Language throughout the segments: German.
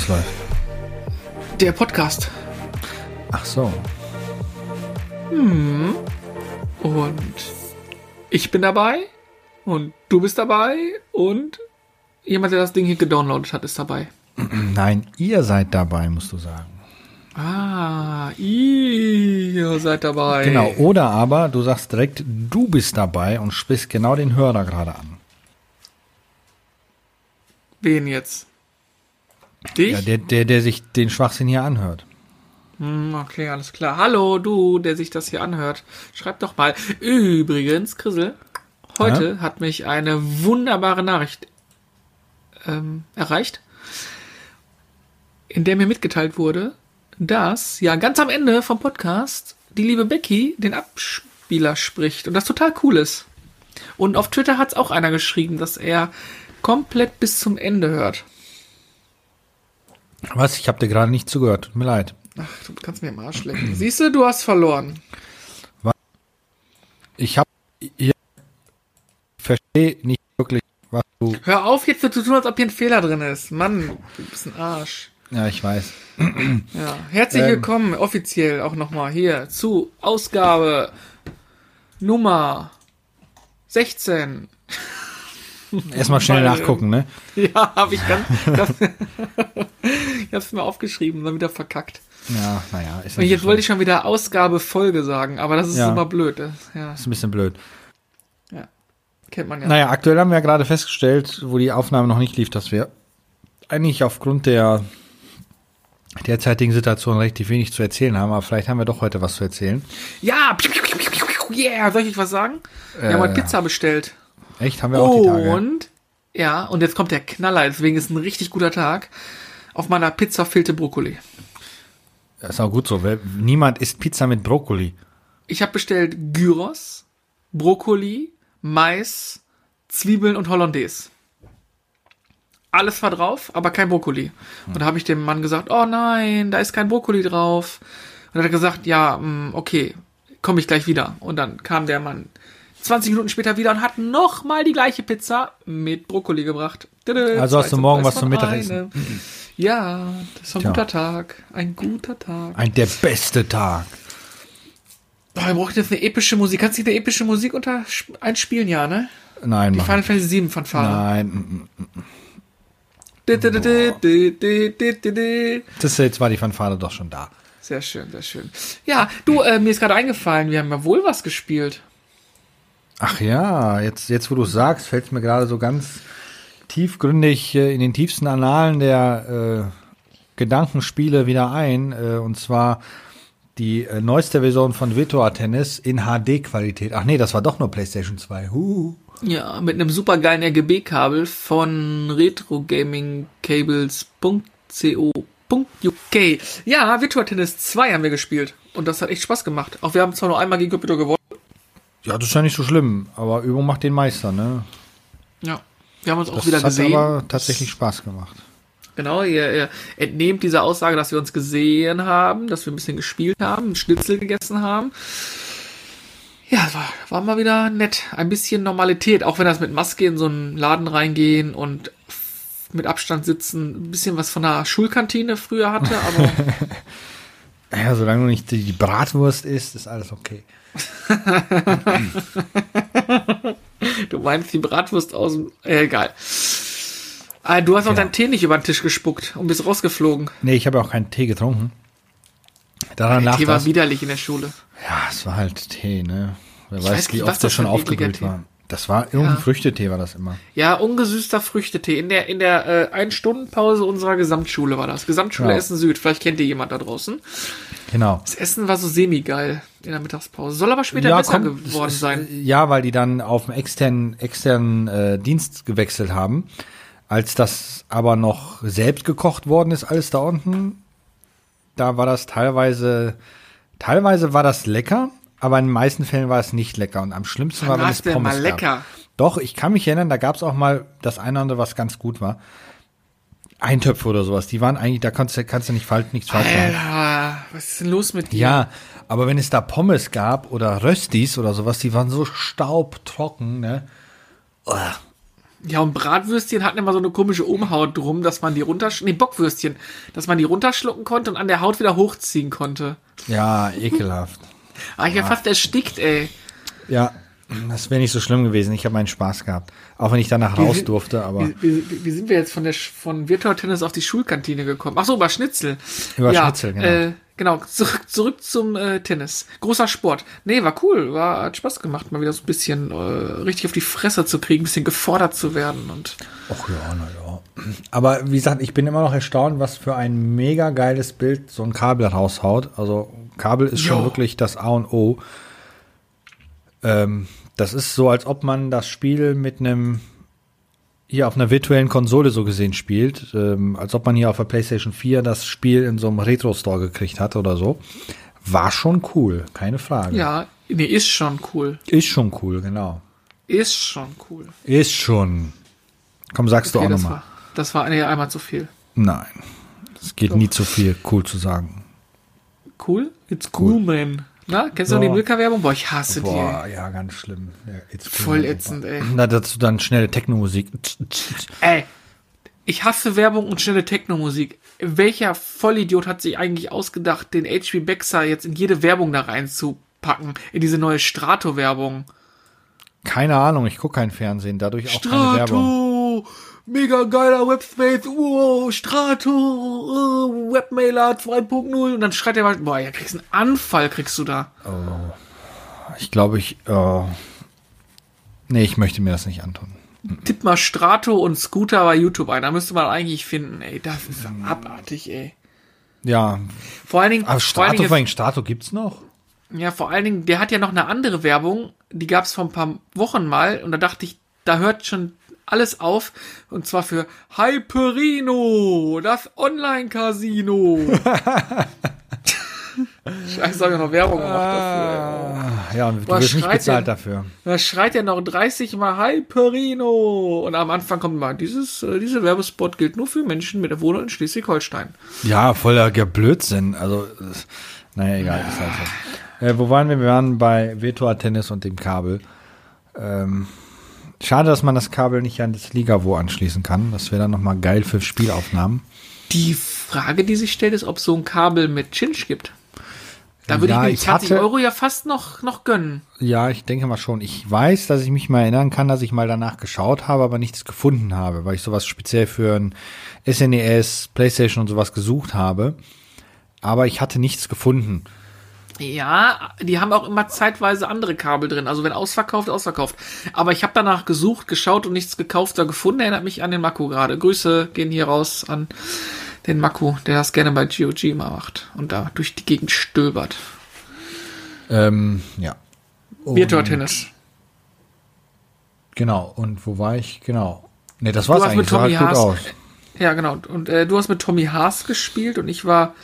Was läuft? Der Podcast. Ach so. Und ich bin dabei. Und du bist dabei. Und jemand, der das Ding hier gedownloadet hat, ist dabei. Nein, ihr seid dabei, musst du sagen. Ah, ihr seid dabei. Genau. Oder aber du sagst direkt, du bist dabei und sprichst genau den Hörer gerade an. Wen jetzt? Dich? Ja, der, der, der sich den Schwachsinn hier anhört. Hm, Okay, alles klar. Hallo, du, der sich das hier anhört. Schreib doch mal. Übrigens, Chrisel, heute hat mich eine wunderbare Nachricht ähm, erreicht, in der mir mitgeteilt wurde, dass ja ganz am Ende vom Podcast die liebe Becky den Abspieler spricht und das total cool ist. Und auf Twitter hat es auch einer geschrieben, dass er komplett bis zum Ende hört. Was? Ich habe dir gerade nicht zugehört. Tut mir leid. Ach, du kannst mir im Arsch lecken. Siehst du, du hast verloren. Ich habe ich verstehe nicht wirklich, was du. Hör auf jetzt so zu tun, als ob hier ein Fehler drin ist. Mann, du bist ein Arsch. Ja, ich weiß. Ja, herzlich Ähm. willkommen offiziell auch nochmal hier zu Ausgabe Nummer 16. Erstmal schnell nachgucken, ne? Ja, habe ich ganz, ich hab's mir aufgeschrieben, dann wieder verkackt. Ja, naja, ist, Und jetzt wollte ich schon wieder Ausgabe Folge sagen, aber das ist Ja. immer blöd. Das, ja, ist ein bisschen blöd. ja, kennt man ja. Naja, aktuell haben wir ja gerade festgestellt, wo die Aufnahme noch nicht lief, dass wir eigentlich aufgrund der derzeitigen Situation relativ wenig zu erzählen haben, aber vielleicht haben wir doch heute was zu erzählen. Ja, yeah, soll ich euch was sagen? Wir haben heute Pizza bestellt. Echt? Haben wir auch die Tage? Und, ja, und jetzt kommt der Knaller, deswegen ist ein richtig guter Tag. Auf meiner Pizza fehlte Brokkoli. Das ist auch gut so, weil niemand isst Pizza mit Brokkoli. Ich habe bestellt Gyros, Brokkoli, Mais, Zwiebeln und Hollandaise. Alles war drauf, aber kein Brokkoli. Und da habe ich dem Mann gesagt, oh nein, da ist kein Brokkoli drauf. Und dann hat er gesagt, ja, mm, okay, komme ich gleich wieder. Und dann kam der Mann 20 Minuten später wieder und hat nochmal die gleiche Pizza mit Brokkoli gebracht. Also hast du morgen was zum Mittagessen. Ja, das war ein Tja. guter Tag. Ein guter Tag. Ein der beste Tag. Oh, wir brauchen jetzt eine epische Musik. Kannst du eine epische Musik unter einspielen, ja, ne? Nein, Die Final Fantasy 7 Fanfare. Nein. Das jetzt war die Fanfare doch schon da. Sehr schön, sehr schön. Ja, du, äh, mir ist gerade eingefallen, wir haben ja wohl was gespielt. Ach ja, jetzt, jetzt wo du es sagst, fällt es mir gerade so ganz tiefgründig äh, in den tiefsten Annalen der äh, Gedankenspiele wieder ein. Äh, und zwar die äh, neueste Version von Virtua Tennis in HD-Qualität. Ach nee, das war doch nur PlayStation 2. Huh. Ja, mit einem supergeilen RGB-Kabel von retrogamingcables.co.uk. Ja, Virtua Tennis 2 haben wir gespielt. Und das hat echt Spaß gemacht. Auch wir haben zwar nur einmal gegen Computer gewonnen. Ja, das ist ja nicht so schlimm, aber Übung macht den Meister, ne? Ja. Wir haben uns auch Das wieder hat gesehen. aber tatsächlich Spaß gemacht. Genau, ihr, ihr entnehmt dieser Aussage, dass wir uns gesehen haben, dass wir ein bisschen gespielt haben, einen Schnitzel gegessen haben. Ja, war, war mal wieder nett. Ein bisschen Normalität, auch wenn das mit Maske in so einen Laden reingehen und mit Abstand sitzen, ein bisschen was von der Schulkantine früher hatte, aber Ja, solange du nicht die, die Bratwurst isst, ist alles okay. Du meinst die Bratwurst aus dem. Äh, egal. Ah, du hast auch Ja. deinen Tee nicht über den Tisch gespuckt und bist rausgeflogen. Nee, ich habe ja auch keinen Tee getrunken. Daran Der Tee war widerlich in der Schule. Ja, es war halt Tee, ne? Wer Ich weiß, weiß wie oft das schon aufgebrüht war. Das war irgendein Ja. Früchtetee, war das immer. Ja, ungesüßter Früchtetee. In der, in der äh, Ein-Stunden-Pause unserer Gesamtschule war das. Gesamtschule Ja. Essen Süd. Vielleicht kennt ihr jemand da draußen. Genau. Das Essen war so semi-geil in der Mittagspause. Soll aber später besser komm, geworden es- sein. Ja, weil die dann auf einen externen, externen äh, Dienst gewechselt haben. Als das aber noch selbst gekocht worden ist, alles da unten, da war das teilweise, teilweise war das lecker, aber in den meisten Fällen war es nicht lecker. Und am schlimmsten war, wenn es Pommes mal gab. lecker? Doch, ich kann mich erinnern, da gab es auch mal das eine oder andere, was ganz gut war. Eintöpfe oder sowas, die waren eigentlich, da kannst du, kannst du nicht falsch, nichts falsch machen. Alter, was ist denn los mit dir? Ja, aber wenn es da Pommes gab oder Röstis oder sowas, die waren so staubtrocken, ne? Uah. Ja, und Bratwürstchen hatten immer so eine komische Umhaut drum, dass man die runtersch... Nee, Bockwürstchen. Dass man die runterschlucken konnte und an der Haut wieder hochziehen konnte. Ja, ekelhaft. Ah, ich wäre fast erstickt, ey. Ja, das wäre nicht so schlimm gewesen. Ich habe meinen Spaß gehabt. Auch wenn ich danach raus sind- durfte, aber Wie, wie, wie sind wir jetzt von der von Virtual Tennis auf die Schulkantine gekommen? Ach so, über Schnitzel. Über ja, Schnitzel, genau. Äh, genau, zurück, zurück zum äh, Tennis. Großer Sport. Nee, war cool. War, hat Spaß gemacht, mal wieder so ein bisschen äh, richtig auf die Fresse zu kriegen, ein bisschen gefordert zu werden. Und Ach ja, naja. Aber wie gesagt, ich bin immer noch erstaunt, was für ein mega geiles Bild so ein Kabel raushaut. Also Kabel ist schon Jo. wirklich das A und O. Ähm, das ist so, als ob man das Spiel mit einem hier auf einer virtuellen Konsole so gesehen spielt. Ähm, als ob man hier auf der PlayStation 4 das Spiel in so einem Retro-Store gekriegt hat oder so. War schon cool, keine Frage. ja, nee, ist schon cool. Ist schon cool, genau. Ist schon cool. Ist schon. Komm, sagst Okay, du auch nochmal. war, das war nee, einmal zu viel. Nein. Es geht nie zu viel, cool zu sagen. Cool? It's cool, man. Na, kennst du noch die. Milka-Werbung? Boah, ich hasse Boah, ja, ganz schlimm. Ja, die. Voll ätzend, ey. Na, dazu dann schnelle Techno-Musik. Ey, ich hasse Werbung und schnelle Techno-Musik. Welcher Vollidiot hat sich eigentlich ausgedacht, den HB Baxter jetzt in jede Werbung da reinzupacken? In diese neue Strato-Werbung. Keine Ahnung, ich gucke kein Fernsehen, dadurch auch keine Werbung. Strato! Mega geiler Webspace, wow, Strato, uh, Webmailer 2.0 und dann schreit er mal, boah, ja, kriegst einen Anfall, kriegst du da. Ich glaube, ich. Äh, nee, ich möchte mir das nicht antun. Tipp mal Strato und Scooter bei YouTube ein, da müsste man eigentlich finden, ey, das ist Hm. abartig, ey. Ja, Vor allen Dingen, aber vor allen Strato, Dingen vor Strato gibt's noch? Ja, vor allen Dingen, der hat ja noch eine andere Werbung, die gab es vor ein paar Wochen mal und da dachte ich, da hört schon alles auf und zwar für Hyperino, das Online-Casino. Scheiße, hab ich noch Werbung gemacht dafür. Ah, ja, und du wirst nicht schreit bezahlt denn? dafür. Da schreit er noch 30 Mal Hyperino und am Anfang kommt mal, dieses, äh, dieser Werbespot gilt nur für Menschen mit der Wohnung in Schleswig-Holstein. Ja, voller Blödsinn. Also, äh, naja, egal. Ist halt so. äh, wo waren wir? Wir waren bei Virtua Tennis und dem Kabel. Ähm, schade, dass man das Kabel nicht an das Ligavo anschließen kann. Das wäre dann nochmal geil für Spielaufnahmen. Die Frage, die sich stellt, ist, ob es so ein Kabel mit Chinch gibt. Da würde Ja, ich mir ich 20 hatte- Euro ja fast noch, noch gönnen. Ja, ich denke mal schon. Ich weiß, dass ich mich mal erinnern kann, dass ich mal danach geschaut habe, aber nichts gefunden habe, weil ich sowas speziell für ein SNES, PlayStation und sowas gesucht habe. Aber ich hatte nichts gefunden. Ja, die haben auch immer zeitweise andere Kabel drin. Also wenn ausverkauft, ausverkauft. Aber ich habe danach gesucht, geschaut und nichts gekauft da gefunden. Erinnert mich an den Maku gerade. Grüße gehen hier raus an den Maku, der das gerne bei GOG mal macht und da durch die Gegend stöbert. Ähm, ja. Virtual Tennis. Genau. Und wo war ich? Genau. Nee, das war's Du hast eigentlich. mit Sah Tommy halt gut Haas. Ja, genau. Und äh, du hast mit Tommy Haas gespielt und ich war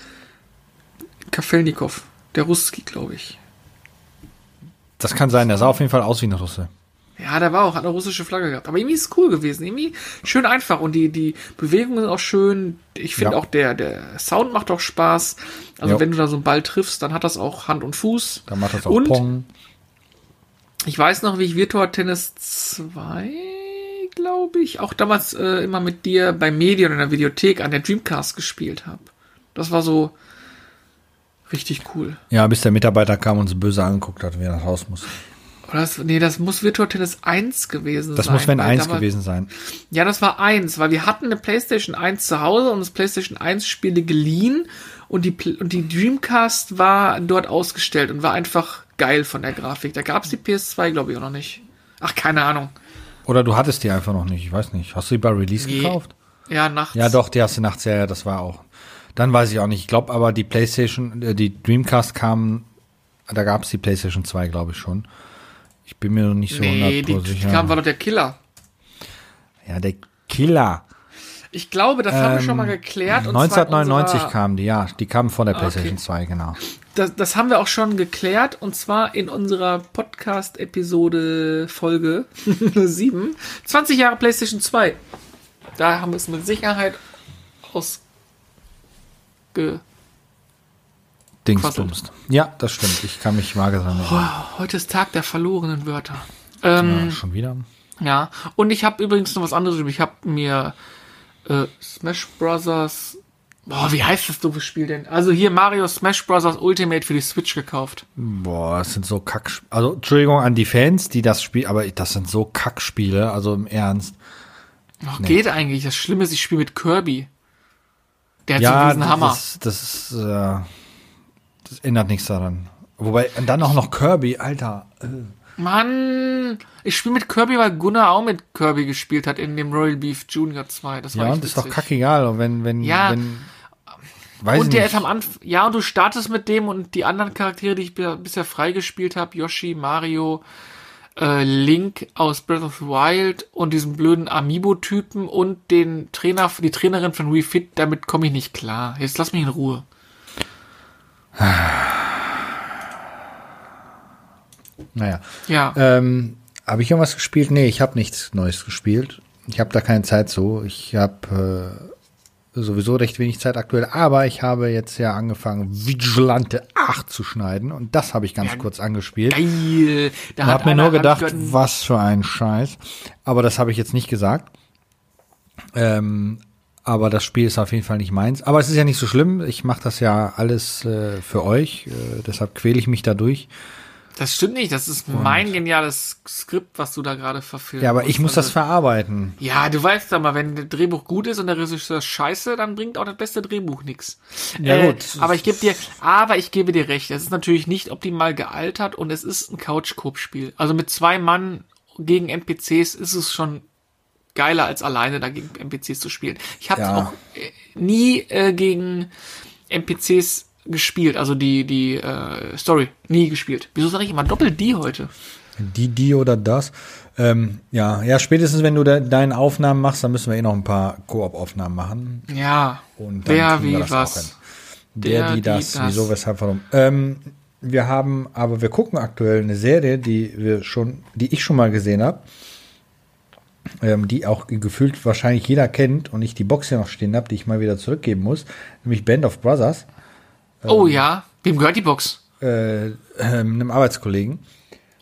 Kafelnikov, der Ruski, glaube ich. Das kann sein. Der sah auf jeden Fall aus wie eine Russe. Ja, der war auch, hat eine russische Flagge gehabt. Aber irgendwie ist es cool gewesen. Irgendwie schön einfach. Und die, die Bewegungen sind auch schön. Ich finde Ja. auch der, der Sound macht auch Spaß. Also Ja. wenn du da so einen Ball triffst, dann hat das auch Hand und Fuß. Da macht das auch Und Pong. ich weiß noch, wie ich Virtua Tennis 2, glaube ich, auch damals äh, immer mit dir bei Medien in der Videothek an der Dreamcast gespielt habe. Das war so richtig cool. Ja, bis der Mitarbeiter kam und uns böse angeguckt hat, wie er nach Haus muss. Oder das, nee, das muss Virtua Tennis 1 gewesen Das sein. muss wenn weil eins da war- gewesen sein. Ja, das war eins, weil wir hatten eine PlayStation 1 zu Hause und das PlayStation 1 Spiele geliehen und die, und die Dreamcast war dort ausgestellt und war einfach geil von der Grafik. Da gab's die PS2, glaube ich, auch noch nicht. Ach, keine Ahnung. Oder du hattest die einfach noch nicht. Ich weiß nicht. Hast du die bei Release Nee. gekauft? Ja, nachts. Ja, doch, die hast du nachts, ja, ja, das war auch. Dann weiß ich auch nicht. Ich glaube aber, die PlayStation, äh, die Dreamcast kam, da gab es die PlayStation 2, glaube ich schon. Ich bin mir noch nicht so Nee, die, 100% die sicher. kam, war doch der Killer. ja, der Killer. Ich glaube, das haben wir Ähm, schon mal geklärt. zwar in 1999 unserer- kam die, ja. Die kam vor der Ah, PlayStation okay. 2, genau. Das, das haben wir auch schon geklärt und zwar in unserer Podcast-Episode Folge 7. 20 Jahre PlayStation 2. Da haben wir es mit Sicherheit Dingsbumst. Ja, das stimmt. Ich kann mich vage dran. Wow, heute ist Tag der verlorenen Wörter. Ähm, Ja, schon wieder. Ja, und ich habe übrigens noch was anderes. Ich habe mir äh, Smash Brothers. Boah, wie heißt das doofe Spiel denn? Also hier Mario Smash Brothers Ultimate für die Switch gekauft. Boah, das sind so Kack. Also Entschuldigung an die Fans, die das Spiel, aber das sind so Kackspiele. Also im Ernst. Ach, geht eigentlich. Das Schlimme ist, ich spiele mit Kirby. Der hat so Ja, einen riesen Hammer. das, das, ist, äh, das ändert nichts daran. Wobei und dann auch noch Kirby, Alter. äh. Mann, ich spiele mit Kirby, weil Gunnar auch mit Kirby gespielt hat in dem Royal Beef Junior 2. Das war Ja, und ist doch witzig. kackegal. Und wenn, wenn, Ja. wenn, weiß Und der nicht. ist am Anfang, ja, und du startest mit dem und die anderen Charaktere, die ich bi- bisher freigespielt habe, Yoshi, Mario, äh, Link aus Breath of the Wild und diesen blöden Amiibo-Typen und den Trainer, die Trainerin von Wii Fit, damit komme ich nicht klar. Jetzt lass mich in Ruhe. Naja. Ja. Ähm, habe ich irgendwas gespielt? Nee, ich habe nichts Neues gespielt. Ich habe da keine Zeit so. Ich habe äh, sowieso recht wenig Zeit aktuell, aber ich habe jetzt ja angefangen, Vigilante 8 zu schneiden und das habe ich ganz Ja, kurz angespielt. Geil. Da Ich habe mir nur gedacht, was für ein Scheiß. Aber das habe ich jetzt nicht gesagt. Ähm, aber das Spiel ist auf jeden Fall nicht meins. Aber es ist ja nicht so schlimm. Ich mache das ja alles äh, für euch. Äh, deshalb quäle ich mich da durch. Das stimmt nicht, das ist mein geniales Skript, was du da gerade verfilmst. Ja, aber ich muss das Also- verarbeiten. Ja, du weißt aber, wenn das Drehbuch gut ist und der Regisseur scheiße, dann bringt auch das beste Drehbuch nix. Ja, Äh, gut. Aber ich gebe dir, aber ich gebe dir recht. Es ist natürlich nicht optimal gealtert und es ist ein Couch-Coop-Spiel. Also mit zwei Mann gegen NPCs ist es schon geiler als alleine dagegen NPCs zu spielen. Ich habe Ja. auch äh, nie äh, gegen NPCs gespielt, also die die äh, Story nie gespielt. Wieso sage ich immer doppelt die heute? Die, die oder das. Ähm, ja, ja, spätestens wenn du de deine Aufnahmen machst, dann müssen wir eh noch ein paar Koop-Aufnahmen machen. Ja. Und dann Wer wie was? Der, Der, die, die, das, das. wieso, weshalb, warum. Ähm, wir haben, aber wir gucken aktuell eine Serie, die wir schon, die ich schon mal gesehen habe, ähm, die auch gefühlt wahrscheinlich jeder kennt und ich die Box hier noch stehen habe, die ich mal wieder zurückgeben muss, nämlich Band of Brothers, Oh ja, wem gehört die Box? äh, ähm, einem Arbeitskollegen.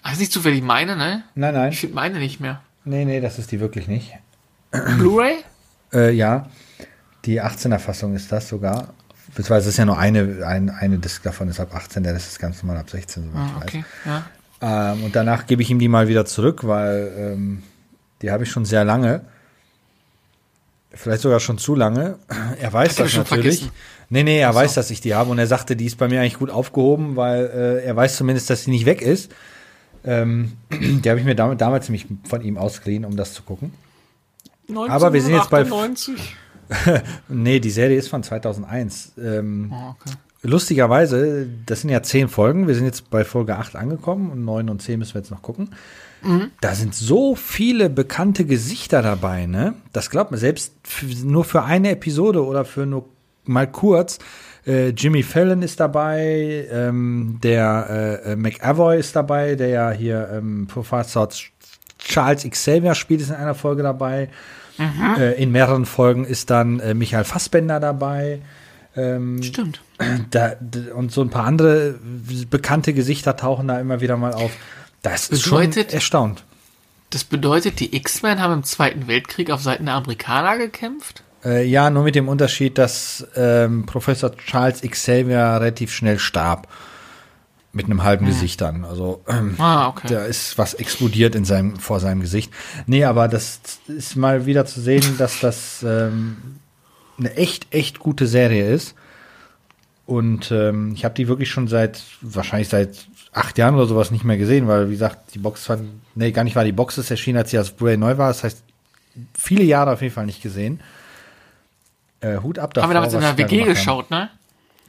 Das ist nicht zufällig meine, ne? Nein, nein, Ich finde meine nicht mehr. nee, nee, das ist die wirklich nicht. Blu-ray? Äh, ja, die 18er Fassung ist das sogar. Beziehungsweise es ist ja nur eine, ein, eine Disc davon ist ab 18, der Rest ist ganz normal ab 16, soweit Ah, ich weiß. okay, ja. Ähm, und danach gebe ich ihm die mal wieder zurück, weil ähm, die habe ich schon sehr lange. Vielleicht sogar schon zu lange. Er weiß das natürlich. vergessen? Nee, nee, er weiß, dass ich die habe und er sagte, die ist bei mir eigentlich gut aufgehoben, weil äh, er weiß zumindest, dass sie nicht weg ist. Ähm, die habe ich mir damals, damals nämlich von ihm ausgeliehen, um das zu gucken. Aber wir sind jetzt bei- 1998. Nee, die Serie ist von 2001. Ähm, Oh, okay. lustigerweise, das sind ja zehn Folgen. Wir sind jetzt bei Folge 8 angekommen und 9 und 10 müssen wir jetzt noch gucken. Da sind so viele bekannte Gesichter dabei, ne? Das glaubt man selbst nur für eine Episode oder für nur mal kurz. Äh, Jimmy Fallon ist dabei, ähm, der äh, äh, McAvoy ist dabei, der ja hier ähm, Professor Charles Xavier spielt, ist in einer Folge dabei. Äh, in mehreren Folgen ist dann äh, Michael Fassbender dabei. Ähm, Stimmt. da, und so ein paar andere bekannte Gesichter tauchen da immer wieder mal auf. Das ist Bedeutet- erstaunt. Das bedeutet, die X-Men haben im Zweiten Weltkrieg auf Seiten der Amerikaner gekämpft? Äh, ja, nur mit dem Unterschied, dass ähm, Professor Charles Xavier relativ schnell starb. Mit einem halben Gesicht dann. Also ähm, Ah, okay. da ist was explodiert in seinem, vor seinem Gesicht. Nee, aber das ist mal wieder zu sehen, dass das ähm, eine echt, echt gute Serie ist. Und ähm, ich habe die wirklich schon seit, wahrscheinlich seit acht Jahren oder sowas nicht mehr gesehen, weil, wie gesagt, die Box war, nee, gar nicht war die Box ist erschienen, als sie als Blu-ray neu war. Das heißt, viele Jahre auf jeden Fall nicht gesehen. Äh, Hut ab davor. haben wir damals in der WG geschaut, ne?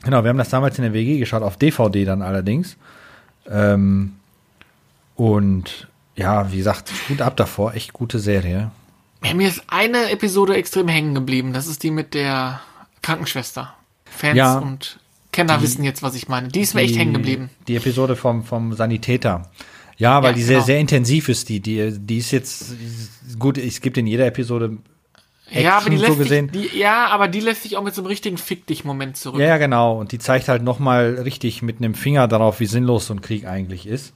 Genau, wir haben das damals in der WG geschaut, auf DVD dann allerdings. Ähm, und ja, wie gesagt, Hut ab davor, echt gute Serie. Ja, mir ist eine Episode extrem hängen geblieben. Das ist die mit der Krankenschwester. Fans Ja. und Kenner wissen jetzt, was ich meine. Die ist mir echt Die- hängen geblieben. Die Episode vom, vom Sanitäter. Ja, weil Ja, die sehr, genau. sehr intensiv ist, die, die, die ist jetzt, gut, es gibt in jeder Episode Ja, aber die Action lässt so gesehen. Sich, die, ja, aber die lässt sich auch mit so einem richtigen Fick dich Moment zurück. Ja, ja, genau. Und die zeigt halt nochmal richtig mit einem Finger darauf, wie sinnlos so ein Krieg eigentlich ist.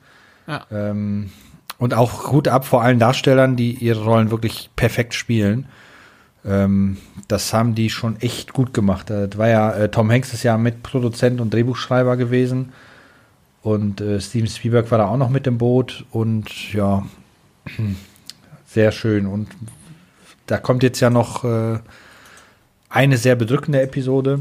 Ja. Ähm, Und auch Hut ab vor allen Darstellern, die ihre Rollen wirklich perfekt spielen. Ähm, das haben die schon echt gut gemacht. Das war ja, äh, Tom Hanks ist ja Mitproduzent und Drehbuchschreiber gewesen. Und äh, Steven Spielberg war da auch noch mit im Boot. Und ja, sehr schön. Und da kommt jetzt ja noch äh, eine sehr bedrückende Episode.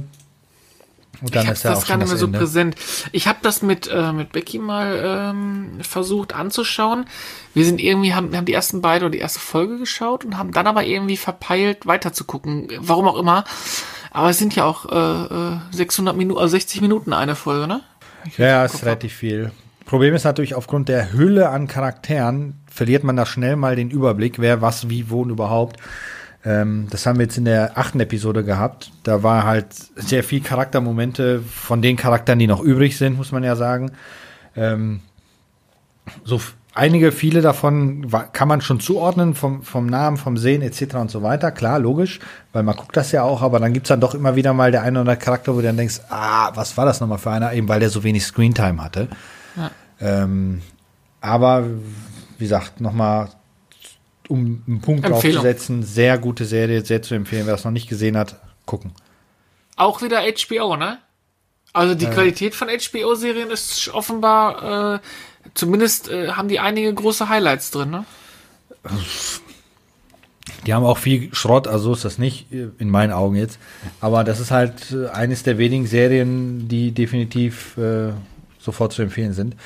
Und dann ich ist ja das auch gar nicht mehr so Ende. präsent. Ich habe das mit, äh, mit Becky mal ähm, versucht anzuschauen. Wir sind irgendwie, haben, wir haben die ersten beide oder die erste Folge geschaut und haben dann aber irgendwie verpeilt, weiter zu gucken. Warum auch immer. Aber es sind ja auch äh, 600 äh, Minuten, also 60 Minuten eine Folge, ne? Ich ja, ja, ist relativ viel. Problem ist natürlich, aufgrund der Hülle an Charakteren verliert man da schnell mal den Überblick, wer was, wie, wo und überhaupt. Ähm, das haben wir jetzt in der achten Episode gehabt. Da war halt sehr viel Charaktermomente von den Charakteren, die noch übrig sind, muss man ja sagen. Ähm, so einige, viele davon kann man schon zuordnen vom, vom Namen, vom Sehen etc. und so weiter. Klar, logisch, weil man guckt das ja auch, aber dann gibt's dann doch immer wieder mal der eine oder andere Charakter, wo du dann denkst, ah, was war das nochmal für einer, eben weil der so wenig Screentime hatte. Ja. Ähm, aber wie gesagt, nochmal um einen Punkt draufzusetzen, sehr gute Serie, sehr zu empfehlen. Wer das noch nicht gesehen hat, gucken. Auch wieder HBO, ne? Also die äh, Qualität von HBO-Serien ist offenbar, äh, zumindest äh, haben die einige große Highlights drin, ne? Die haben auch viel Schrott, also ist das nicht, äh, in meinen Augen jetzt. Aber das ist halt äh, eines der wenigen Serien, die definitiv äh, sofort zu empfehlen sind.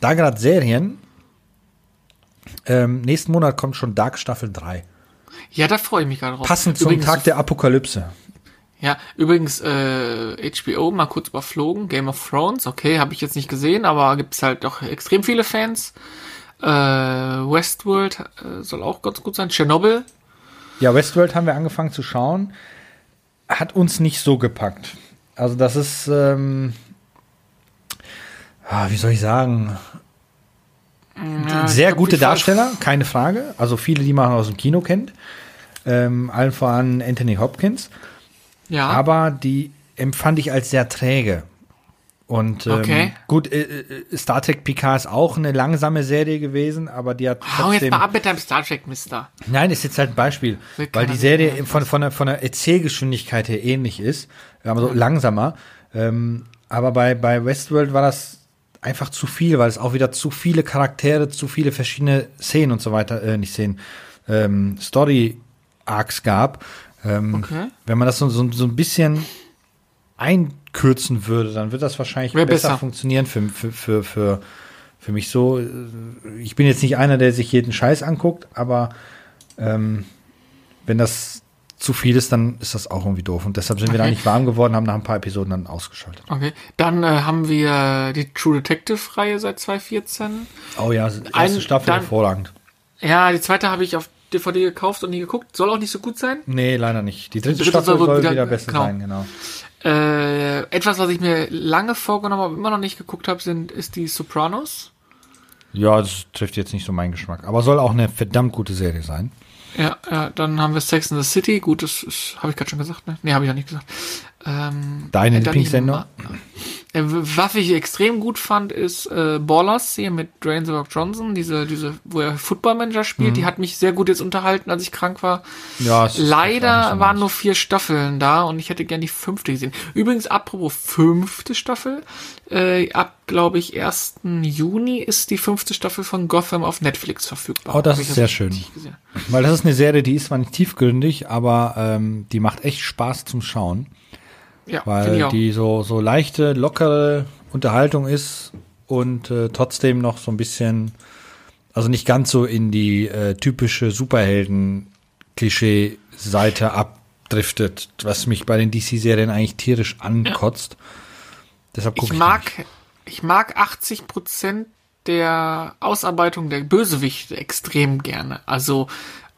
Da gerade Serien, ähm, nächsten Monat kommt schon Dark Staffel 3. Ja, da freue ich mich gerade drauf. Passend zum übrigens, Tag der Apokalypse. Ja, übrigens äh, HBO mal kurz überflogen, Game of Thrones, okay, habe ich jetzt nicht gesehen, aber gibt es halt doch extrem viele Fans. Äh, Westworld äh, soll auch ganz gut sein. Chernobyl. Ja, Westworld haben wir angefangen zu schauen. Hat uns nicht so gepackt. Also das ist, ähm, ah, wie soll ich sagen, ja, Sehr gute Darsteller, keine Frage. Also viele, die man aus dem Kino kennt. Ähm, allen voran Anthony Hopkins. Ja. Aber die empfand ich als sehr träge. Und ähm, okay. gut, äh, äh, Star Trek Picard ist auch eine langsame Serie gewesen, aber die hat Hau jetzt mal ab mit deinem Star Trek, Mister. Nein, ist jetzt halt ein Beispiel, weil die Serie von, von, der, von der Erzählgeschwindigkeit her ähnlich ist, aber so langsamer. Ähm, aber bei, bei Westworld war das einfach zu viel, weil es auch wieder zu viele Charaktere, zu viele verschiedene Szenen und so weiter, äh, nicht Szenen, ähm, Story-Arcs gab. Ähm, okay. Wenn man das so, so, so ein bisschen einkürzen würde, dann wird das wahrscheinlich besser, besser, funktionieren für, für, für, für, für mich so. Ich bin jetzt nicht einer, der sich jeden Scheiß anguckt, aber ähm, wenn das zu viel ist, dann ist das auch irgendwie doof. Und deshalb sind okay. wir da nicht warm geworden, haben nach ein paar Episoden dann ausgeschaltet. Okay. Dann äh, haben wir die True Detective-Reihe seit 2014. Oh ja, die erste ein, Staffel dann, hervorragend. Ja, die zweite habe ich auf DVD gekauft und nie geguckt. Soll auch nicht so gut sein? Nee, leider nicht. Die dritte, dritte Staffel soll, soll wieder, wieder, besser genau. sein, genau. Äh, etwas, was ich mir lange vorgenommen habe, immer noch nicht geguckt habe, sind, ist die Sopranos. Ja, das trifft jetzt nicht so meinen Geschmack. Aber soll auch eine verdammt gute Serie sein. Ja, ja, dann haben wir Sex in the City. Gut, das, das habe ich gerade schon gesagt, ne? Nee, habe ich noch nicht gesagt. Ähm, Deine Lieblingssendung? Äh, was ich extrem gut fand, ist äh, Ballers hier mit Dwayne The Rock Johnson, diese, diese, wo er Football Manager spielt. Mhm. Die hat mich sehr gut jetzt unterhalten, als ich krank war. Ja, Leider waren nur vier Staffeln da und ich hätte gern die fünfte gesehen. Übrigens, apropos fünfte Staffel, äh, ab, glaube ich, 1. Juni ist die fünfte Staffel von Gotham auf Netflix verfügbar. Oh, das ist sehr schön. Weil das ist eine Serie, die ist zwar nicht tiefgründig, aber ähm, die macht echt Spaß zum Schauen. Ja, weil die so, so leichte, lockere Unterhaltung ist und äh, trotzdem noch so ein bisschen, also nicht ganz so in die äh, typische Superhelden-Klischee-Seite abdriftet, was mich bei den DC-Serien eigentlich tierisch ankotzt. Ja. Deshalb gucke ich, ich mag, nicht. ich mag 80 Prozent der Ausarbeitung der Bösewichte extrem gerne. Also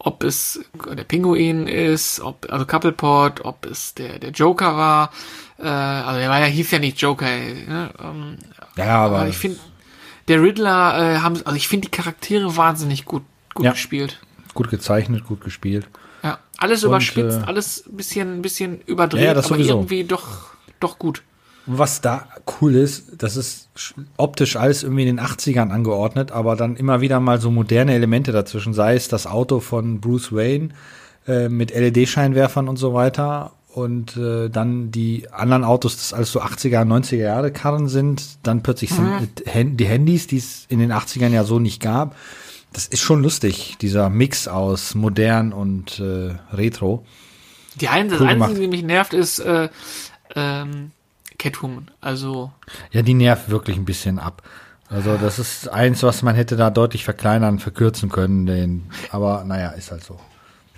ob es der Pinguin ist, ob, also Coupleport, ob es der, der Joker war. Äh, also er war ja, hieß ja nicht Joker, ne? Ähm, ja, aber, aber ich finde, der Riddler äh, haben, also ich finde die Charaktere wahnsinnig gut, gut ja. gespielt. Gut gezeichnet, gut gespielt. Ja, alles Und, überspitzt, äh, alles bisschen, bisschen überdreht, ja, aber sowieso. irgendwie doch, doch gut. Was da cool ist, das ist optisch alles irgendwie in den 80ern angeordnet, aber dann immer wieder mal so moderne Elemente dazwischen, sei es das Auto von Bruce Wayne äh, mit LED-Scheinwerfern und so weiter und äh, dann die anderen Autos, das alles so 80er, 90er Jahre Karren sind, dann plötzlich mhm. sind die Handys, die es in den 80ern ja so nicht gab. Das ist schon lustig, dieser Mix aus modern und äh, retro. Die eine, das Einzige, die mich nervt, ist äh, ähm, Catwoman. Also. Ja, die nervt wirklich ein bisschen ab. Also das ist eins, was man hätte da deutlich verkleinern, verkürzen können. Den, aber naja, ist halt so.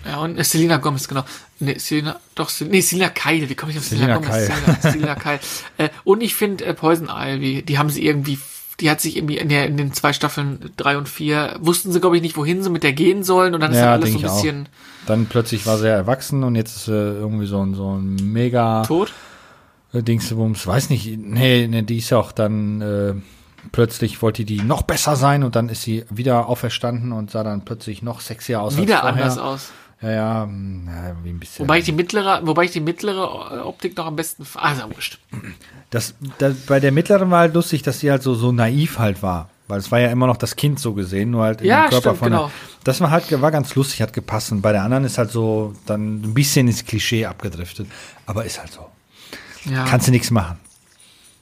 Ja, und Selina Gomez, genau. Nee, Selina, doch, nee, Selina Keil. Wie komme ich auf Selina, Selina Gomez? Selina, Selina Keil. Äh, und ich finde äh, Poison Ivy, die haben sie irgendwie, die hat sich irgendwie in, der, in den zwei Staffeln drei und vier, wussten sie, glaube ich, nicht, wohin sie mit der gehen sollen. Und dann ist ja, alles so ein bisschen. Auch. Dann plötzlich war sie ja erwachsen und jetzt ist sie irgendwie so ein, so ein mega. Tot? Äh, Dingsbums, weiß nicht, nee, nee, die ist ja auch dann äh, plötzlich wollte die noch besser sein und dann ist sie wieder auferstanden und sah dann plötzlich noch sexier aus. Wieder anders aus. Ja, ja, hm, ja, wie ein bisschen. Wobei ich die mittlere, wobei ich die mittlere Optik noch am besten, also wurscht. Das, das, bei der mittleren war halt lustig, dass sie halt so, so naiv halt war. Weil es war ja immer noch das Kind so gesehen, nur halt ja, dem Körper stimmt, von genau. Das war halt, war ganz lustig, hat gepasst. Und bei der anderen ist halt so dann ein bisschen ins Klischee abgedriftet. Aber ist halt so. Ja. Kannst du nichts machen.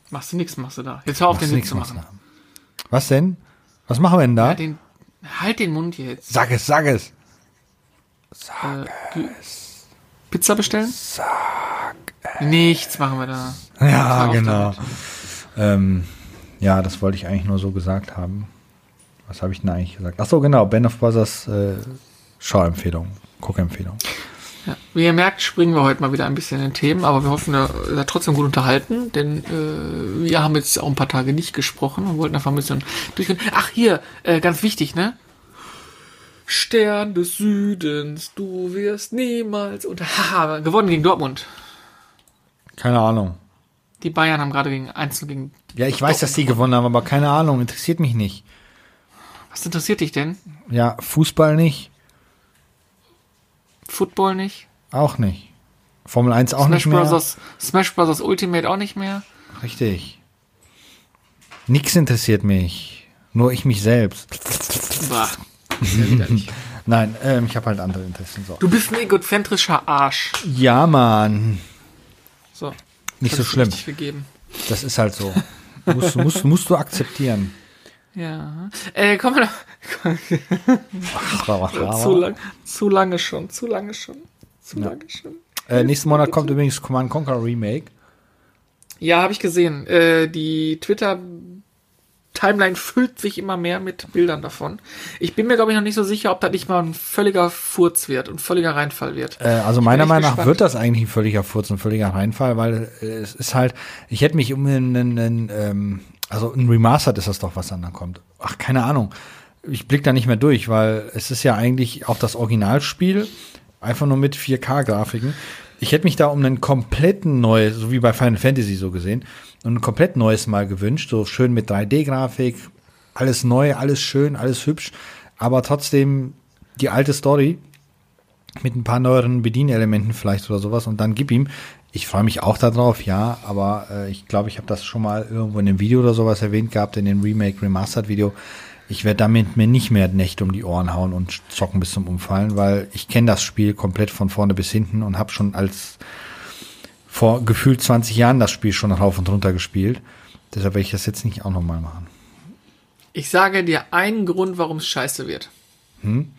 Machst du nichts, machst du da. Jetzt hör auf, den Witz zu machen. Was denn? Was machen wir denn da? Ja, den, halt den Mund jetzt. Sag es, sag es. Sag äh, es. Pizza bestellen? Sag es. Nichts machen wir da. Ja, genau. Ähm, ja, das wollte ich eigentlich nur so gesagt haben. Was habe ich denn eigentlich gesagt? Ach so, genau. Ben of Brothers äh, Schauempfehlung, Guckempfehlung. Ja. Wie ihr merkt, springen wir heute mal wieder ein bisschen in den Themen, aber wir hoffen, ihr seid trotzdem gut unterhalten, denn äh, wir haben jetzt auch ein paar Tage nicht gesprochen und wollten einfach ein bisschen durchgehen. Ach, hier, äh, ganz wichtig, ne? Stern des Südens, du wirst niemals unter. Haha, gewonnen gegen Dortmund. Keine Ahnung. Die Bayern haben gerade gegen 1 gegen. Ja, ich weiß, dass die gewonnen haben, aber keine Ahnung, interessiert mich nicht. Was interessiert dich denn? Ja, Fußball nicht. Football nicht? Auch nicht. Formel 1 auch Smash nicht mehr. Brothers, Smash Bros. Ultimate auch nicht mehr? Richtig. Nix interessiert mich. Nur ich mich selbst. Bah. Nein, ähm, ich habe halt andere Interessen. So. Du bist ein egozentrischer Arsch. Ja, Mann. So. Nicht so schlimm. Gegeben. Das ist halt so. musst, musst, musst du akzeptieren. Ja. Äh, kommen wir noch. zu, lang, zu lange schon, zu lange schon. Zu ja. lange schon. Äh, nächsten Monat kommt übrigens Command Conquer Remake. Ja, habe ich gesehen. Äh, die Twitter Timeline füllt sich immer mehr mit Bildern davon. Ich bin mir, glaube ich, noch nicht so sicher, ob das nicht mal ein völliger Furz wird und völliger Reinfall wird. Äh, also meiner Meinung nach wird das eigentlich ein völliger Furz und völliger Reinfall, weil äh, es ist halt, ich hätte mich um einen, einen ähm, also ein Remastered ist das doch, was dann da kommt. Ach, keine Ahnung. Ich blick da nicht mehr durch, weil es ist ja eigentlich auch das Originalspiel, einfach nur mit 4K-Grafiken. Ich hätte mich da um einen kompletten neues, so wie bei Final Fantasy so gesehen, ein komplett neues Mal gewünscht, so schön mit 3D-Grafik, alles neu, alles schön, alles hübsch, aber trotzdem die alte Story mit ein paar neueren Bedienelementen vielleicht oder sowas und dann gib ihm. Ich freue mich auch darauf, ja, aber äh, ich glaube, ich habe das schon mal irgendwo in einem Video oder sowas erwähnt gehabt, in dem Remake Remastered Video. Ich werde damit mir nicht mehr Nächte um die Ohren hauen und zocken bis zum Umfallen, weil ich kenne das Spiel komplett von vorne bis hinten und habe schon als vor gefühlt 20 Jahren das Spiel schon rauf und runter gespielt. Deshalb werde ich das jetzt nicht auch nochmal machen. Ich sage dir einen Grund, warum es scheiße wird. Hm?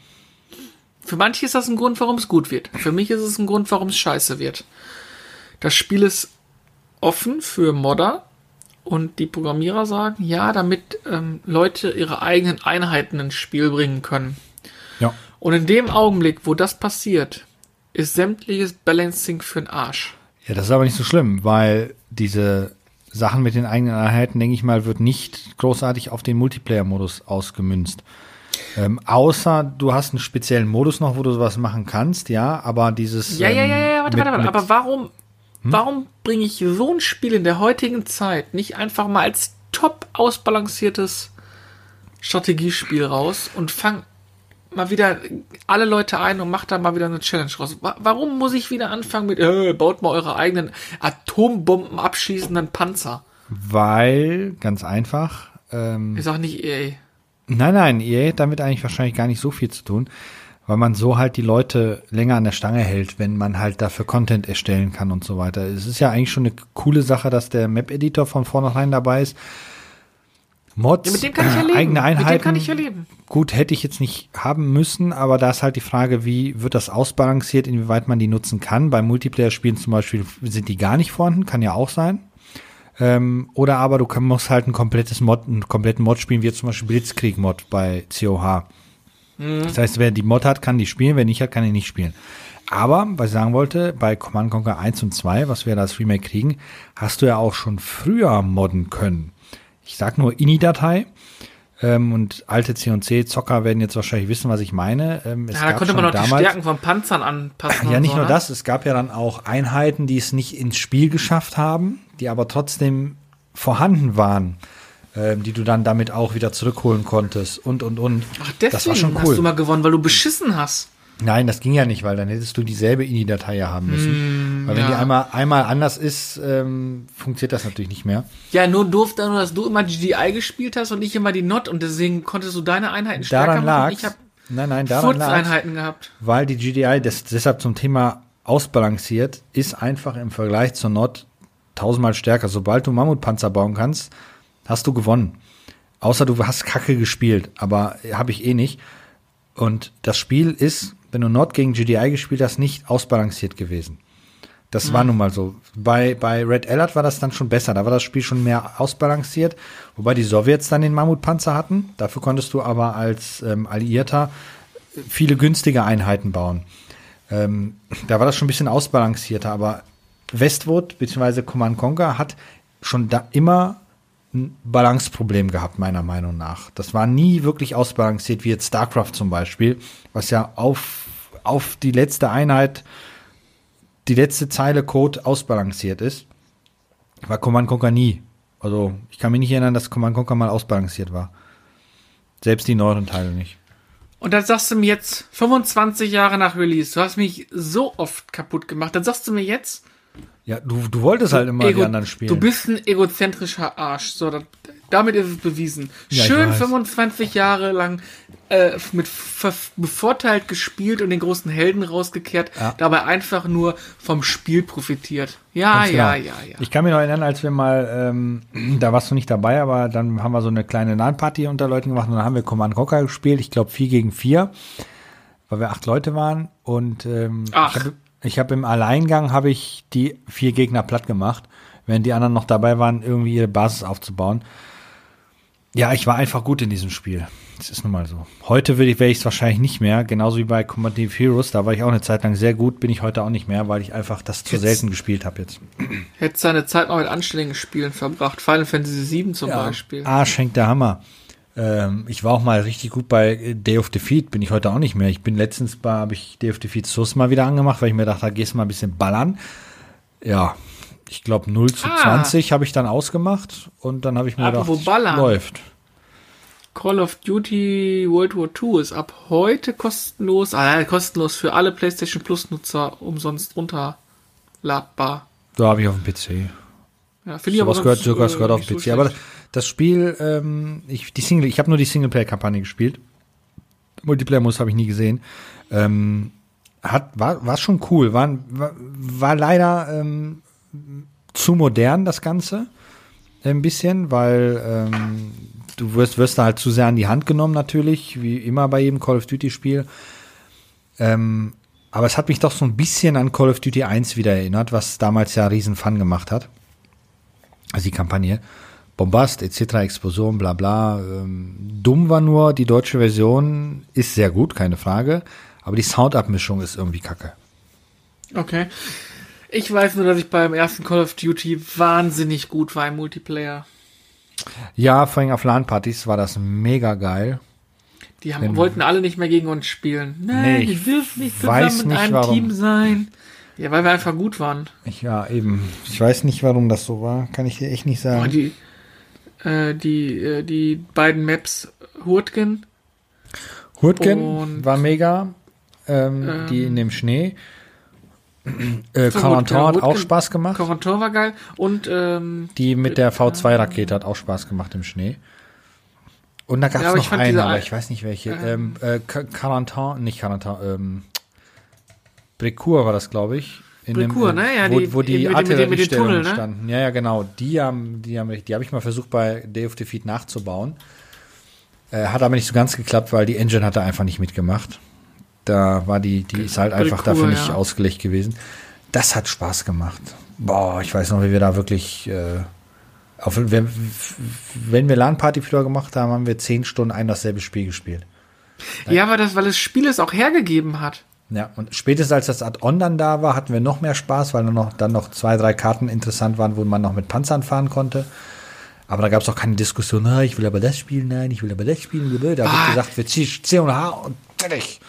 Für manche ist das ein Grund, warum es gut wird. Für mich ist es ein Grund, warum es scheiße wird. Das Spiel ist offen für Modder und die Programmierer sagen, ja, damit ähm, Leute ihre eigenen Einheiten ins Spiel bringen können. Ja. Und in dem Augenblick, wo das passiert, ist sämtliches Balancing für den Arsch. Ja, das ist aber nicht so schlimm, weil diese Sachen mit den eigenen Einheiten, denke ich mal, wird nicht großartig auf den Multiplayer-Modus ausgemünzt. Ähm, außer du hast einen speziellen Modus noch, wo du sowas machen kannst, ja, aber dieses. Ja, ja, ja, ja, warte, mit, warte, warte. Aber warum, hm? warum bringe ich so ein Spiel in der heutigen Zeit nicht einfach mal als top ausbalanciertes Strategiespiel raus und fang mal wieder alle Leute ein und macht da mal wieder eine Challenge raus. Wa- Warum muss ich wieder anfangen mit, äh, baut mal eure eigenen Atombomben abschießenden Panzer? Weil, ganz einfach, ähm, Ich sag nicht EA. Nein, nein, EA hat damit eigentlich wahrscheinlich gar nicht so viel zu tun, weil man so halt die Leute länger an der Stange hält, wenn man halt dafür Content erstellen kann und so weiter. Es ist ja eigentlich schon eine coole Sache, dass der Map-Editor von vornherein dabei ist. Mods, Ja, mit dem kann ich ja leben. eigene Einheiten. Mit dem kann ich ja leben. Gut, hätte ich jetzt nicht haben müssen, aber da ist halt die Frage, wie wird das ausbalanciert, inwieweit man die nutzen kann. Bei Multiplayer-Spielen zum Beispiel sind die gar nicht vorhanden, kann ja auch sein. Ähm, oder aber du musst halt ein komplettes Mod, einen kompletten Mod spielen, wie jetzt zum Beispiel Blitzkrieg-Mod bei COH. Das heißt, wer die Mod hat, kann die spielen, wer nicht hat, kann die nicht spielen. Aber, was ich sagen wollte, bei Command Conquer 1 und 2, was wir da als Remake kriegen, hast du ja auch schon früher modden können. Ich sag nur INI-Datei. Ähm, und alte C&C-Zocker werden jetzt wahrscheinlich wissen, was ich meine. Ähm, es Ja, da gab konnte man noch die damals- Stärken von Panzern anpassen. ja, nicht so, nur ne? das, es gab ja dann auch Einheiten, die es nicht ins Spiel geschafft haben, die aber trotzdem vorhanden waren, ähm, die du dann damit auch wieder zurückholen konntest und und und. Ach, deswegen das war schon hast du cool. mal gewonnen, weil du beschissen hast. Nein, das ging ja nicht, weil dann hättest du dieselbe INI-Datei ja haben müssen. weil wenn ja. die einmal einmal anders ist, ähm, funktioniert das natürlich nicht mehr. Ja, nur durfte nur, dass du immer GDI gespielt hast und ich immer die Not und deswegen konntest du deine Einheiten stärker Daran machen. lag. Ich habe Nein, nein, daran lag. Furz-Einheiten gehabt. weil die GDI das deshalb zum Thema ausbalanciert, ist einfach im Vergleich zur Not tausendmal stärker. Sobald du Mammutpanzer bauen kannst, hast du gewonnen. Außer du hast Kacke gespielt, aber habe ich eh nicht. Und das Spiel ist, wenn du Not gegen GDI gespielt hast, nicht ausbalanciert gewesen. Das war nun mal so. Bei, bei Red Alert war das dann schon besser. Da war das Spiel schon mehr ausbalanciert. Wobei die Sowjets dann den Mammutpanzer hatten. Dafür konntest du aber als ähm, Alliierter viele günstige Einheiten bauen. Ähm, da war das schon ein bisschen ausbalancierter. Aber Westwood bzw. Command Conquer hat schon da immer Balanceproblem gehabt, meiner Meinung nach. Das war nie wirklich ausbalanciert, wie jetzt StarCraft zum Beispiel, was ja auf, auf die letzte Einheit die letzte Zeile Code ausbalanciert ist, war Command Conquer nie. Also ich kann mich nicht erinnern, dass Command Conquer mal ausbalanciert war. Selbst die neueren Teile nicht. Und dann sagst du mir jetzt, 25 Jahre nach Release, du hast mich so oft kaputt gemacht, dann sagst du mir jetzt, Ja, du, du wolltest halt immer Ego- die anderen spielen. du bist ein egozentrischer Arsch. So, das, damit ist es bewiesen. Ja, Schön weiß. 25 Jahre lang äh, mit bevorteilt gespielt und den großen Helden rausgekehrt, Ja. dabei einfach nur vom Spiel profitiert. Ja, ja, genau. ja, ja. Ich kann mich noch erinnern, als wir mal, ähm, da warst du nicht dabei, aber dann haben wir so eine kleine LAN-Party unter Leuten gemacht und dann haben wir Command Conquer gespielt, ich glaube 4 gegen 4, weil wir acht Leute waren und ähm, Ach. ich habe ich hab im Alleingang habe ich die vier Gegner platt gemacht, während die anderen noch dabei waren, irgendwie ihre Basis aufzubauen. Ja, ich war einfach gut in diesem Spiel. Das ist nun mal so. Heute würde ich, wäre ich es wahrscheinlich nicht mehr, genauso wie bei Combative Heroes. Da war ich auch eine Zeit lang sehr gut, bin ich heute auch nicht mehr, weil ich einfach das zu Jetzt- selten gespielt habe jetzt. Hätte seine Zeit mal mit anständigen Spielen verbracht. Final Fantasy VII zum Beispiel. Ah, schenkt der Hammer. Ähm, ich war auch mal richtig gut bei Day of Defeat, bin ich heute auch nicht mehr. Ich bin letztens bei, habe ich Day of Defeat Source mal wieder angemacht, weil ich mir dachte, da gehst du mal ein bisschen ballern. Ja, ich glaube 0 zu Ah. 20 habe ich dann ausgemacht und dann habe ich mir Apropos gedacht, ballern. läuft. Call of Duty World War II ist ab heute kostenlos, ah, ja, kostenlos für alle PlayStation Plus Nutzer umsonst runterladbar. Da habe ich auf dem PC. Ja, finde ich aber Sowas gehört, sowas äh, gehört auf dem so PC. Aber schlecht. Das Spiel, ähm, ich, die Single, ich habe nur die Singleplayer-Kampagne gespielt. Multiplayer-Muss habe ich nie gesehen. Ähm, hat, war, war schon cool. War, war, war leider ähm, zu modern, das Ganze. Ein bisschen, weil ähm, du wirst, wirst da halt zu sehr an die Hand genommen, natürlich, wie immer bei jedem Call of Duty-Spiel. Ähm, aber es hat mich doch so ein bisschen an Call of Duty 1 wieder erinnert, was damals ja riesen Fun gemacht hat. Also die Kampagne. Bombast, etc., Explosion, bla bla. Ähm, dumm war nur, die deutsche Version ist sehr gut, keine Frage. Aber die Soundabmischung ist irgendwie kacke. Okay. Ich weiß nur, dass ich beim ersten Call of Duty wahnsinnig gut war im Multiplayer. Ja, vor allem auf LAN-Partys war das mega geil. Die haben, Wenn- wollten alle nicht mehr gegen uns spielen. Nein, Nee, ich dürfen nicht zusammen in nicht, einem warum. Team sein. Ja, weil wir einfach gut waren. Ich, ja, eben. Ich weiß nicht, warum das so war. Kann ich dir echt nicht Oh, sagen. die, äh, die, äh, die beiden Maps Hurtgen Hurtgen war mega, ähm, Ähm, die in dem Schnee. Äh, So Corentin hat auch Spaß gemacht. Corentin war geil. Und ähm, Die mit der V2-Rakete hat auch Spaß gemacht im Schnee. Und da gab es Ja, noch eine, aber ich weiß nicht welche. Ähm, äh, Ca- Carentin, nicht Carentin, ähm, Brecourt war das, glaube ich. In Brecourt, äh, ne? Ja, wo, die- wo die dem- dem- dem Artilleriestellungen ne? standen. Ja, ja, genau. Die haben, die haben, die habe ich mal versucht bei Day of Defeat nachzubauen. Äh, hat aber nicht so ganz geklappt, weil die Engine hatte einfach nicht mitgemacht. Da war die, die ist halt einfach Brecourt, dafür nicht ja. ausgelegt gewesen. Das hat Spaß gemacht. Boah, ich weiß noch, wie wir da wirklich, äh, auf, wenn, wenn wir LAN-Party früher gemacht haben, haben wir zehn Stunden ein dasselbe Spiel gespielt. ja, weil das, weil das Spiel es auch hergegeben hat. Ja, und spätestens als das Add-on dann da war, hatten wir noch mehr Spaß, weil dann noch, dann noch zwei, drei Karten interessant waren, wo man noch mit Panzern fahren konnte. Aber da gab es auch keine Diskussion, na, ich will aber das spielen, nein, ich will aber das spielen. Da Ah. wird gesagt, wir ziehen C und H und fertig.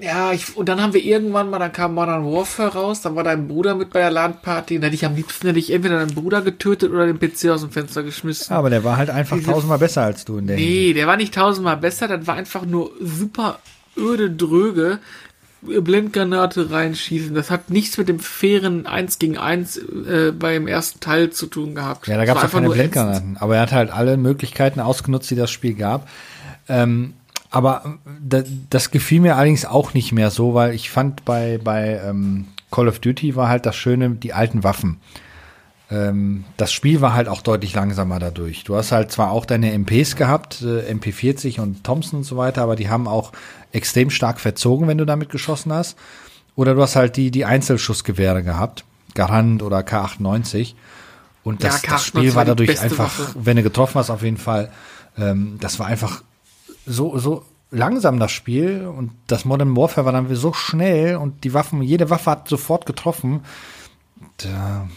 Ja, ich, und dann haben wir irgendwann mal, dann kam Modern Warfare raus, dann war dein Bruder mit bei der LAN-Party und dann hätte ich am liebsten hätte ich entweder deinen Bruder getötet oder den PC aus dem Fenster geschmissen. Aber der war halt einfach Diese- tausendmal besser als du in der Hinsicht. Nee, der war nicht tausendmal besser, das war einfach nur super öde Dröge. Blendgranate reinschießen. Das hat nichts mit dem fairen 1 gegen 1 äh, beim ersten Teil zu tun gehabt. Ja, da Das gab es einfach keine. Blendgranaten. Aber er hat halt alle Möglichkeiten ausgenutzt, die das Spiel gab. Ähm, aber da, das gefiel mir allerdings auch nicht mehr so, weil ich fand bei, bei ähm, Call of Duty war halt das Schöne, die alten Waffen. Ähm, das Spiel war halt auch deutlich langsamer dadurch. Du hast halt zwar auch deine MPs gehabt, äh, MP40 und Thompson und so weiter, aber die haben auch extrem stark verzogen, wenn du damit geschossen hast. Oder du hast halt die, die Einzelschussgewehre gehabt, Garand oder K98. Und Ja, das, K98 das Spiel war dadurch einfach, Waffe. wenn du getroffen hast, auf jeden Fall, ähm, das war einfach so, so langsam das Spiel und das Modern Warfare war dann so schnell und die Waffen, jede Waffe hat sofort getroffen. Da,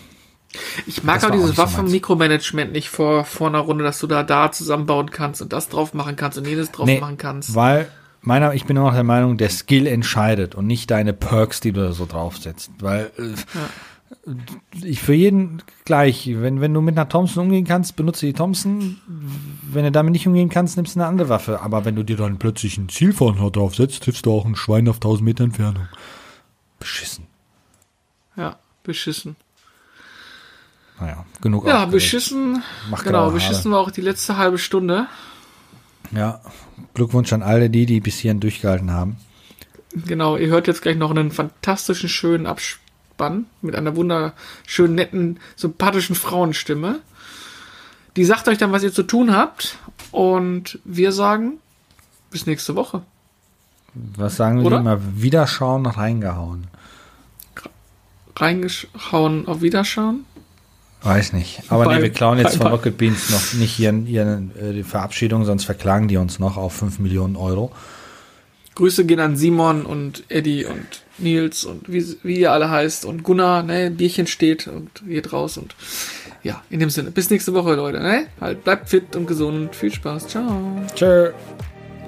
Ich mag auch auch dieses Waffen-Mikromanagement nicht vor, vor einer Runde, dass du da da zusammenbauen kannst und das drauf machen kannst und jenes drauf machen kannst. Weil meiner, ich bin immer noch der Meinung, der Skill entscheidet und nicht deine Perks, die du da so draufsetzt. Weil äh, ich für jeden gleich. Wenn, wenn du mit einer Thompson umgehen kannst, benutze die Thompson. Wenn du damit nicht umgehen kannst, nimmst du eine andere Waffe. Aber wenn du dir dann plötzlich ein Zielfernrohr draufsetzt, triffst du auch ein Schwein auf 1000 Meter Entfernung. Beschissen. Ja, beschissen. Naja, genug Ja, beschissen. Macht genau, beschissen war auch die letzte halbe Stunde. Ja, Glückwunsch an alle die, die bis hierhin durchgehalten haben. Genau, ihr hört jetzt gleich noch einen fantastischen, schönen Abspann mit einer wunderschönen, netten, sympathischen Frauenstimme. Die sagt euch dann, was ihr zu tun habt. Und wir sagen, bis nächste Woche. Was sagen wir immer? Wiederschauen, reingehauen. Reingeschauen, auf Wiederschauen. Weiß nicht. Aber Bei- nee, wir klauen jetzt bei- von Rocket Beans noch nicht hier, hier äh, die Verabschiedung, sonst verklagen die uns noch auf 5 Millionen Euro. Grüße gehen an Simon und Eddie und Nils und wie, wie ihr alle heißt und Gunnar, ne, ein Bierchen steht und geht raus und ja, in dem Sinne, bis nächste Woche, Leute, ne? Halt, bleibt fit und gesund. Viel Spaß. Ciao. Tschö.